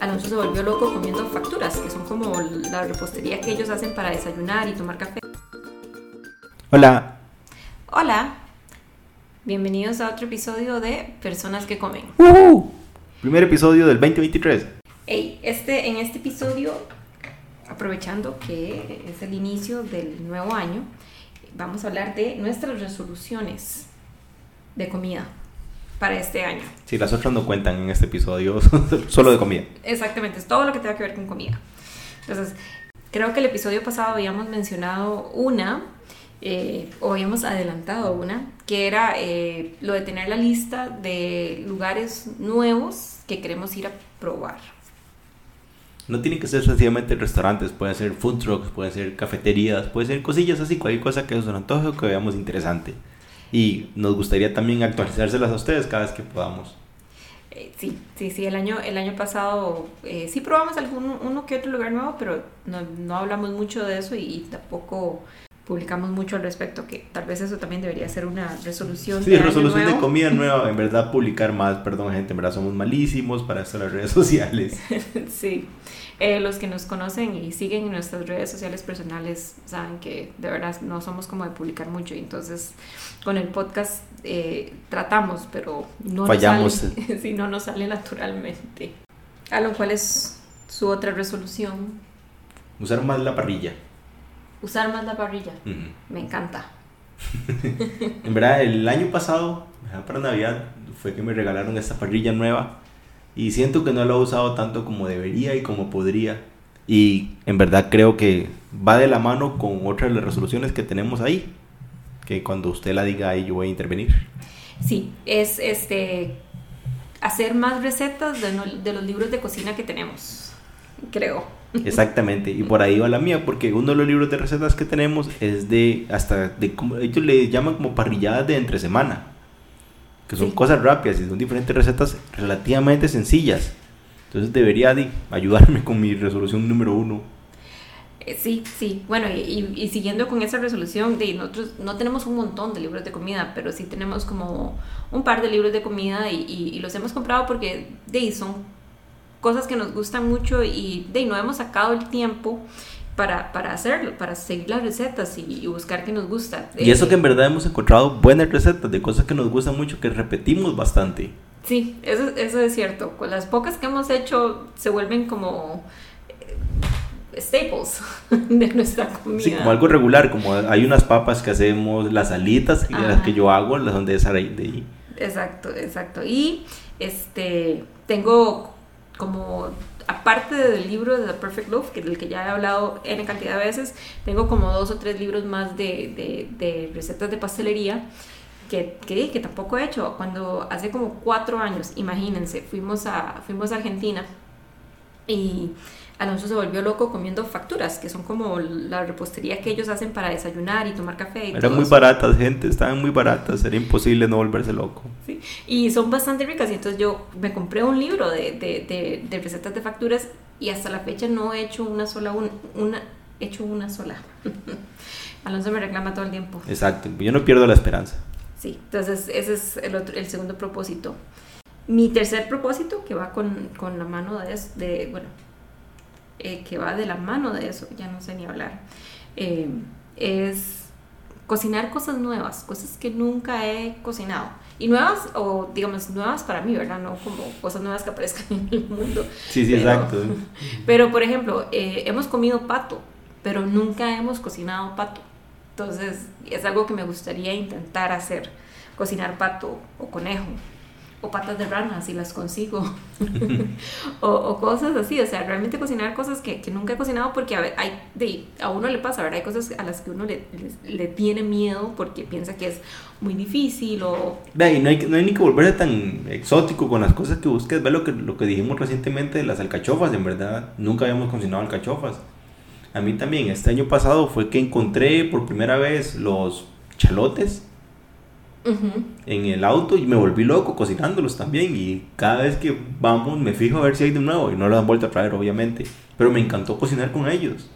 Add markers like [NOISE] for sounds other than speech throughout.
Alonso se volvió loco comiendo facturas, que son como la repostería que ellos hacen para desayunar y tomar café. Hola. Hola. Bienvenidos a otro episodio de Personas que Comen. ¡Woohoo! Primer episodio del 2023. Hey, este, en este episodio, aprovechando que es el inicio del nuevo año, vamos a hablar de nuestras resoluciones de comida para este año. Sí, las otras no cuentan en este episodio, [LAUGHS] solo de comida. Exactamente, es todo lo que tenga que ver con comida. Entonces, creo que el episodio pasado habíamos mencionado una, eh, o habíamos adelantado una, que era eh, lo de tener la lista de lugares nuevos que queremos ir a probar. No tienen que ser sencillamente restaurantes, pueden ser food trucks, pueden ser cafeterías, pueden ser cosillas así, cualquier cosa que nos antoje o que veamos interesante. Y nos gustaría también actualizárselas a ustedes cada vez que podamos. Eh, sí, sí, sí, el año, el año pasado eh, sí probamos algún, uno que otro lugar nuevo, pero no, no hablamos mucho de eso y, tampoco publicamos mucho al respecto, que tal vez eso también debería ser una resolución. Sí, resolución de comida [LAUGHS] nueva, en verdad publicar más, perdón gente, en verdad somos malísimos para esto las redes [LAUGHS] sociales. sí, eh, los que nos conocen y siguen en nuestras redes sociales personales saben que de verdad no somos como de publicar mucho y entonces con el podcast eh, tratamos, pero no Fallamos. Nos sale, [LAUGHS] sí, no nos sale naturalmente. A lo cual es su otra resolución. Usar más la parrilla. Usar más la parrilla. Me encanta. [LAUGHS] en verdad, el año pasado, para Navidad, fue que me regalaron esta parrilla nueva y siento que no lo he usado tanto como debería y como podría. Y en verdad creo que va de la mano con otras de las resoluciones que tenemos ahí. Que cuando usted la diga ahí yo voy a intervenir. Sí, es este hacer más recetas de, de los libros de cocina que tenemos, creo. Exactamente, y por ahí va la mía, porque uno de los libros de recetas que tenemos es de hasta de como ellos le llaman como parrilladas de entre semana que son cosas rápidas y son diferentes recetas relativamente sencillas. Entonces debería de ayudarme con mi resolución número uno. Eh, sí, sí, bueno, y, siguiendo con esa resolución, de nosotros no tenemos un montón de libros de comida, pero sí tenemos como un par de libros de comida y, los hemos comprado porque de, son cosas que nos gustan mucho y de, no hemos sacado el tiempo para, para hacerlo, para seguir las recetas y, buscar que nos gusta. Y eso que en verdad hemos encontrado buenas recetas de cosas que nos gustan mucho, que repetimos bastante. Sí, eso, eso es cierto. Con las pocas que hemos hecho se vuelven como eh, staples [LAUGHS] de nuestra comida. Sí, como algo regular, como hay unas papas que hacemos, las alitas las que yo hago, las son de esa de ahí. Exacto, exacto. Y este tengo como aparte del libro de The Perfect Love, que del que ya he hablado en cantidad de veces, tengo como dos o tres libros más de, de, recetas de pastelería que, que, que, tampoco he hecho. Cuando hace como cuatro años, imagínense, fuimos a, fuimos a Argentina y Alonso se volvió loco comiendo facturas, que son como la repostería que ellos hacen para desayunar y tomar café. Y Eran muy baratas, gente, estaban muy baratas, era imposible no volverse loco. Sí, y son bastante ricas, y entonces yo me compré un libro de, de, de, recetas de facturas y hasta la fecha no he hecho una sola, una, hecho una sola. [LAUGHS] Alonso me reclama todo el tiempo. Exacto, yo no pierdo la esperanza. Sí, entonces ese es el, otro, el segundo propósito. Mi tercer propósito, que va con, con la mano de, de bueno, eh, que va de la mano de eso, ya no sé ni hablar, eh, es cocinar cosas nuevas, cosas que nunca he cocinado. Y nuevas, o digamos, nuevas para mí, ¿verdad? No como cosas nuevas que aparezcan en el mundo. Sí, sí, exacto. [LAUGHS] Pero, por ejemplo, eh, hemos comido pato, pero nunca hemos cocinado pato. Entonces, es algo que me gustaría intentar hacer, cocinar pato o conejo o patas de rana si las consigo [LAUGHS] o, cosas así, o sea, realmente cocinar cosas que, que nunca he cocinado porque a, hay, de, a uno le pasa, ¿verdad? Hay cosas a las que uno le, le, tiene miedo porque piensa que es muy difícil o... Ve, no, hay, no hay ni que volverse tan exótico con las cosas que busques, ve lo que, lo que dijimos recientemente de las alcachofas, en verdad, nunca habíamos cocinado alcachofas. A mí también, este año pasado fue que encontré por primera vez los chalotes en el auto y me volví loco cocinándolos también. Y cada vez que vamos me fijo a ver si hay de nuevo y no lo han vuelto a traer, obviamente. Pero me encantó cocinar con ellos.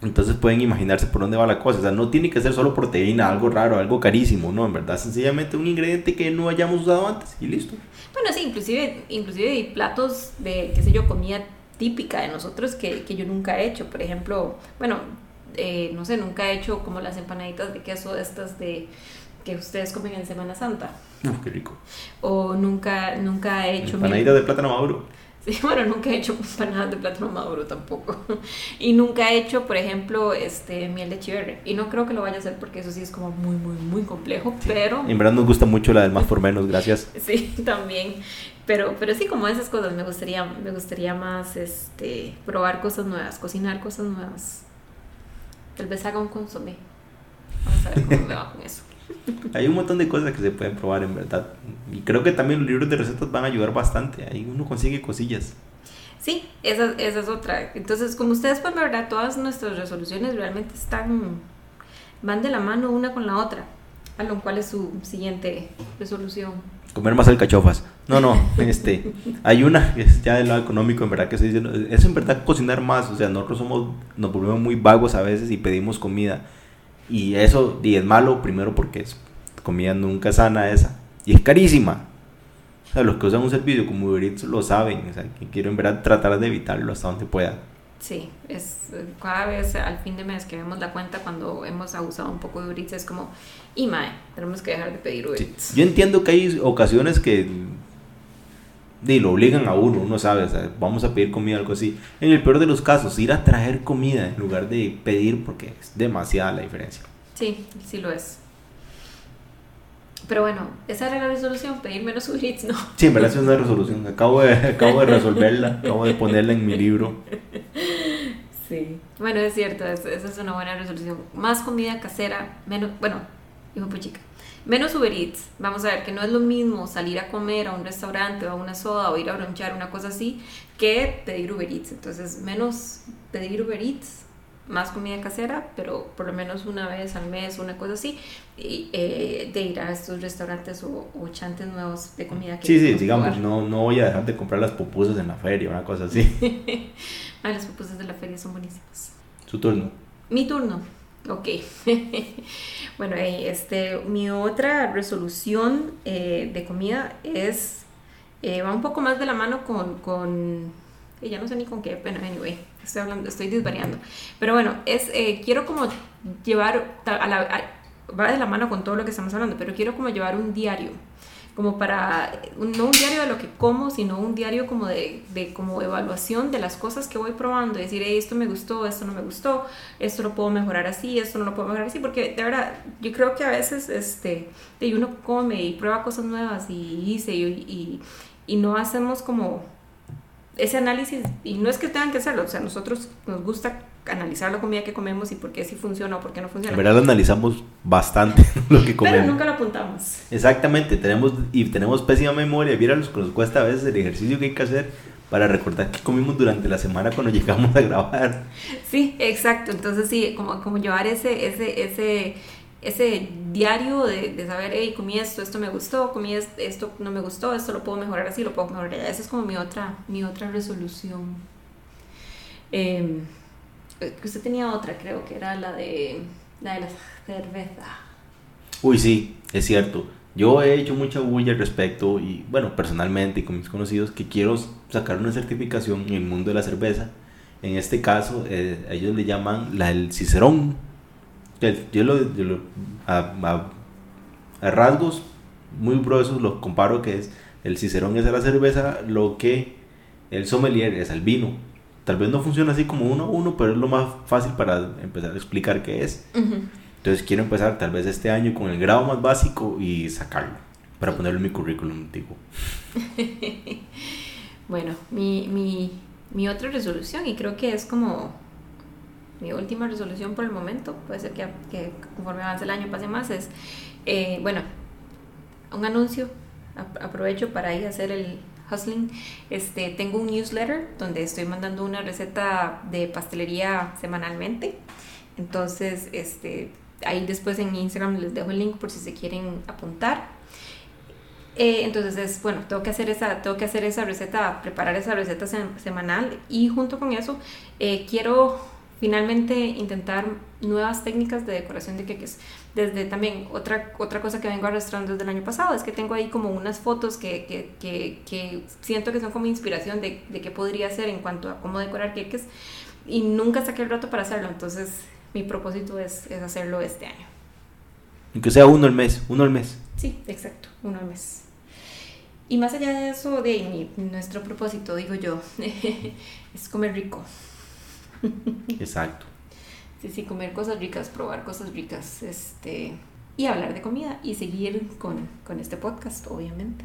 Entonces pueden imaginarse por dónde va la cosa. O sea, no tiene que ser solo proteína, algo raro, algo carísimo, no, en verdad, sencillamente un ingrediente que no hayamos usado antes y listo. Bueno, sí, inclusive, inclusive hay platos de, qué sé yo, comida típica de nosotros que, que yo nunca he hecho. Por ejemplo, bueno, eh, no sé, nunca he hecho como las empanaditas de queso estas de que ustedes comen en Semana Santa. Uf, qué rico. O nunca, nunca he hecho... Empanaditas de plátano maduro. Sí, [LAUGHS] bueno, nunca he hecho [LAUGHS] empanadas de plátano maduro tampoco. [LAUGHS] Y nunca he hecho, por ejemplo, este miel de chiverre. Y no creo que lo vaya a hacer porque eso sí es como muy, muy, muy complejo, pero... En verdad nos gusta mucho la del más por menos, gracias. Sí, también. Pero, pero sí, como esas cosas, me gustaría, me gustaría más este, probar cosas nuevas, cocinar cosas nuevas. Tal vez haga un consomé. Vamos a ver cómo me va con eso. Hay un montón de cosas que se pueden probar en verdad. Y creo que también los libros de recetas van a ayudar bastante. Ahí uno consigue cosillas. Sí, esa, esa es otra. Entonces, como ustedes pueden ver, todas nuestras resoluciones realmente están, van de la mano una con la otra. A lo cual es su siguiente resolución. Comer más alcachofas. No, no, [LAUGHS] este, hay una que es ya del lado económico, en verdad, que se dice, es en verdad cocinar más, o sea, nosotros somos, nos volvemos muy vagos a veces y pedimos comida y eso, y es malo, primero porque es comida nunca sana esa. Y es carísima. O sea, los que usan un servicio como Uber Eats lo saben. O sea, que quiero en verdad tratar de evitarlo hasta donde pueda. Sí, es cada vez al fin de mes que vemos la cuenta cuando hemos abusado un poco de Uber Eats es como, y mae, tenemos que dejar de pedir Uber Eats. Yo entiendo que hay ocasiones que y lo obligan a uno, uno sabe, o sea, vamos a pedir comida, algo así. En el peor de los casos, ir a traer comida en lugar de pedir porque es demasiada la diferencia. Sí, sí lo es. Pero bueno, esa era la resolución, pedir menos [LAUGHS] Uber ¿no? Sí, en verdad es una resolución. Acabo de, [LAUGHS] acabo de resolverla, acabo de ponerla en mi libro. Sí, bueno, es cierto, esa es una buena resolución. Más comida casera, menos, bueno, hijo chica Menos Uber Eats. Vamos a ver que no es lo mismo salir a comer a un restaurante o a una soda o ir a bronchar, una cosa así, que pedir Uber Eats. Entonces, menos pedir Uber Eats, más comida casera, pero por lo menos una vez al mes, una cosa así, y, eh, de ir a estos restaurantes o, chantes nuevos de comida. Que sí, sí, digamos, no, no voy a dejar de comprar las pupusas en la feria, una cosa así. [LAUGHS] ah, las pupusas de la feria son buenísimas. Su turno. Mi turno. Ok. [LAUGHS] bueno, este, mi otra resolución eh, de comida es, eh, va un poco más de la mano con, con ya no sé ni con qué, pero anyway, estoy hablando, estoy disvariando. Pero bueno, es, eh, quiero como llevar, a la, va de la mano con todo lo que estamos hablando, pero quiero como llevar un diario como para, no un diario de lo que como, sino un diario como de, de como evaluación de las cosas que voy probando, decir, esto me gustó, esto no me gustó, esto lo puedo mejorar así, esto no lo puedo mejorar así, porque de verdad, yo creo que a veces este, uno come y prueba cosas nuevas y dice y, y, y no hacemos como ese análisis, y no es que tengan que hacerlo, o sea, nosotros nos gusta analizar la comida que comemos y por qué sí funciona o por qué no funciona. En verdad analizamos bastante [LAUGHS] lo que comemos. Pero nunca lo apuntamos. Exactamente, tenemos y tenemos pésima memoria. Mira lo que nos cuesta a veces el ejercicio que hay que hacer para recordar qué comimos durante la semana cuando [LAUGHS] llegamos a grabar. Sí, exacto. Entonces sí, como, como llevar ese, ese, ese, ese diario de, de saber, hey, comí esto, esto me gustó, comí esto, no me gustó, esto lo puedo mejorar así, lo puedo mejorar. Esa es como mi otra, mi otra resolución. Eh, usted tenía otra, creo que era la de la de la cerveza. Uy, sí, es cierto. Yo he hecho mucha bulla al respecto y, bueno, personalmente y con mis conocidos, que quiero sacar una certificación en el mundo de la cerveza. En este caso, eh, ellos le llaman la del Cicerón. Yo lo, a, a, rasgos muy gruesos lo comparo que es el Cicerón es a la cerveza lo que el sommelier es al vino. Tal vez no funciona así como uno a uno, pero es lo más fácil para empezar a explicar qué es. Entonces quiero empezar tal vez este año con el grado más básico y sacarlo para ponerlo en mi currículum digo. [LAUGHS] bueno, mi, mi, mi, otra resolución, y creo que es como mi última resolución por el momento, puede ser que, que conforme avance el año pase más, es, eh, bueno, un anuncio, aprovecho para ir a hacer el, Hustling, este, tengo un newsletter donde estoy mandando una receta de pastelería semanalmente. Entonces, este, ahí después en Instagram les dejo el link por si se quieren apuntar. Eh, entonces es, bueno, tengo que hacer esa, tengo que hacer esa receta, preparar esa receta semanal y junto con eso eh, quiero finalmente intentar nuevas técnicas de decoración de queques. Desde también otra, otra cosa que vengo arrastrando desde el año pasado es que tengo ahí como unas fotos que, que, que, que siento que son como inspiración de, de qué podría hacer en cuanto a cómo decorar queques y nunca saqué el rato para hacerlo. Entonces mi propósito es, es hacerlo este año. Aunque sea uno al mes, uno al mes. Sí, exacto, uno al mes. Y más allá de eso, de mi, nuestro propósito, digo yo, [LAUGHS] es comer rico. [LAUGHS] Exacto. Sí, sí, comer cosas ricas, probar cosas ricas, este, y hablar de comida y seguir con, con este podcast, obviamente.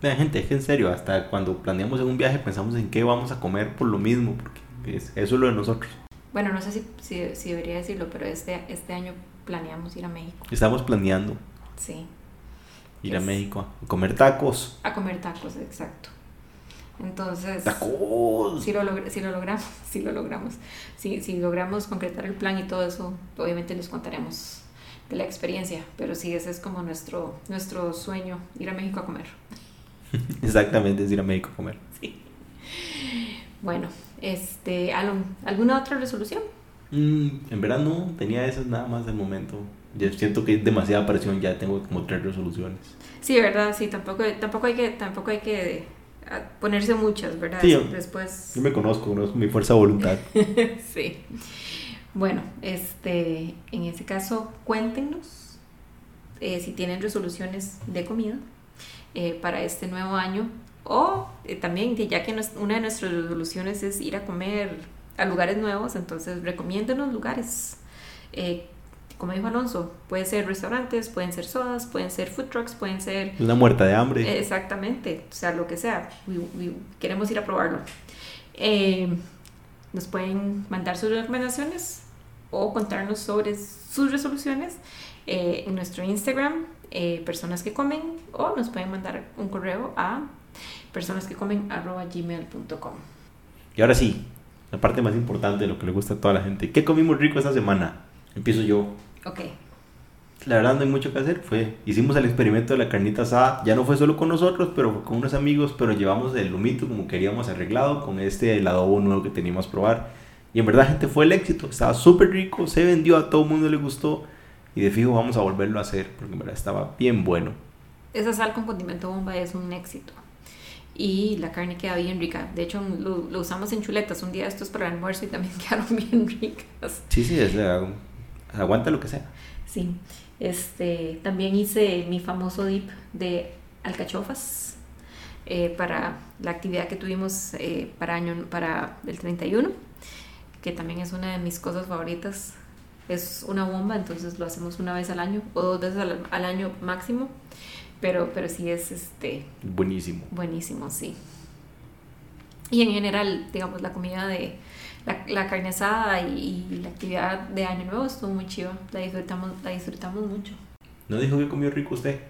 Vean, gente, es que en serio, hasta cuando planeamos un viaje pensamos en qué vamos a comer por lo mismo, porque es, eso es lo de nosotros. Bueno, no sé si, si, si debería decirlo, pero este, este año planeamos ir a México. Estamos planeando Sí, ir a México a comer tacos. a comer tacos, exacto. Entonces, ¡Tacos! si lo, si lo logramos, [LAUGHS] si lo logramos, si, si logramos concretar el plan y todo eso, obviamente les contaremos de la experiencia, pero sí, ese es como nuestro, nuestro sueño, ir a México a comer. [LAUGHS] Exactamente, es ir a México a comer. Bueno, este, Alon, ¿alguna otra resolución? Mm, en verdad no, tenía esas nada más de momento. Ya siento que es demasiada presión, ya tengo como tres resoluciones. Sí, verdad, sí, tampoco, tampoco hay que, tampoco hay que ponerse muchas, ¿verdad? Sí, yo- Después. Yo me conozco, conozco mi fuerza de voluntad. [LAUGHS] sí. Bueno, este, en ese caso, cuéntenos eh, si tienen resoluciones de comida eh, para este nuevo año o eh, también ya que nos- una de nuestras resoluciones es ir a comer a lugares nuevos, entonces recomiéndenos lugares. Como dijo Alonso, pueden ser restaurantes, pueden ser sodas, pueden ser food trucks, pueden ser Una muerta de hambre. Exactamente, o sea, lo que sea. We- we- queremos ir a probarlo. Eh, nos pueden mandar sus recomendaciones o contarnos sobre sus resoluciones eh, en nuestro Instagram, eh, personas que comen, o nos pueden mandar un correo a personas que comen gmail.com. Y ahora sí, la parte más importante de lo que le gusta a toda la gente. ¿Qué comimos rico esta semana? Empiezo yo. Ok, La verdad no hay mucho que hacer. Fue, hicimos el experimento de la carnita asada. Ya no fue solo con nosotros, pero fue con unos amigos. Pero llevamos el lumito como queríamos arreglado con este el adobo nuevo que teníamos probar. Y en verdad, gente, fue el éxito. Estaba súper rico, se vendió, a todo el mundo le gustó. Y de fijo vamos a volverlo a hacer, porque en verdad estaba bien bueno. esa sal con condimento bomba es un éxito. Y la carne queda bien rica. De hecho, lo, lo usamos en chuletas un día estos para el almuerzo y también [LAUGHS] quedaron bien ricas. Sí, sí, es, eh, aguanta lo que sea. Sí, este, también hice mi famoso dip de alcachofas eh, para la actividad que tuvimos eh, para, año, para el 31, que también es una de mis cosas favoritas. Es una bomba, entonces lo hacemos una vez al año o dos veces al, al año máximo, pero, pero sí es este, Buenísimo. buenísimo, sí. Y en general, digamos, la comida de la, la carne asada y, y la actividad de Año Nuevo estuvo muy chiva. La disfrutamos, la disfrutamos mucho. ¿No dijo que comió rico usted?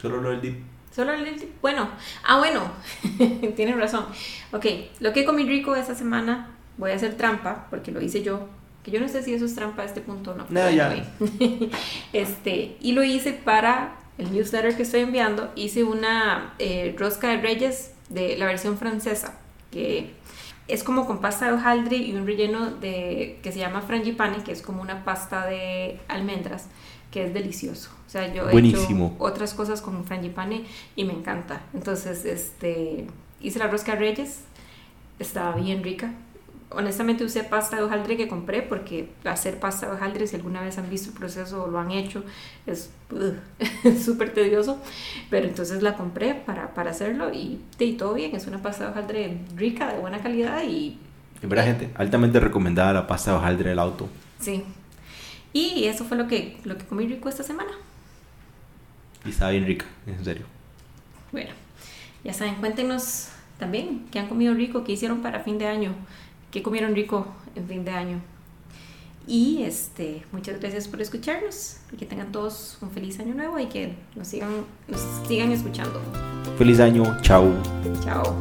Solo lo del dip. Solo el bueno, ah bueno, [LAUGHS] tienes razón. Ok, lo que comí rico esta semana, voy a hacer trampa, porque lo hice yo, que yo no sé si eso es trampa a este punto o no. No, ya. [LAUGHS] este, y lo hice para el newsletter que estoy enviando, hice una eh, rosca de reyes de la versión francesa, que es como con pasta de hojaldre y un relleno de que se llama frangipane, que es como una pasta de almendras, que es delicioso. O sea, yo he hecho otras cosas con frangipane y me encanta. Entonces, este, hice la rosca reyes, estaba bien rica. Honestamente usé pasta de hojaldre que compré porque hacer pasta de hojaldre, si alguna vez han visto el proceso o lo han hecho, es [LAUGHS] súper tedioso. Pero entonces la compré para, para hacerlo y, y todo bien. Es una pasta de hojaldre rica, de buena calidad y En verdad, gente, altamente recomendada la pasta de hojaldre del auto. sí. Y eso fue lo que, lo que comí rico esta semana. Y estaba bien rica, en serio. Bueno, ya saben, cuéntenos también qué han comido rico, qué hicieron para fin de año, qué comieron rico en fin de año. Y este, muchas gracias por escucharnos que tengan todos un feliz año nuevo y que nos sigan, nos sigan escuchando. Feliz año, chao. Chao.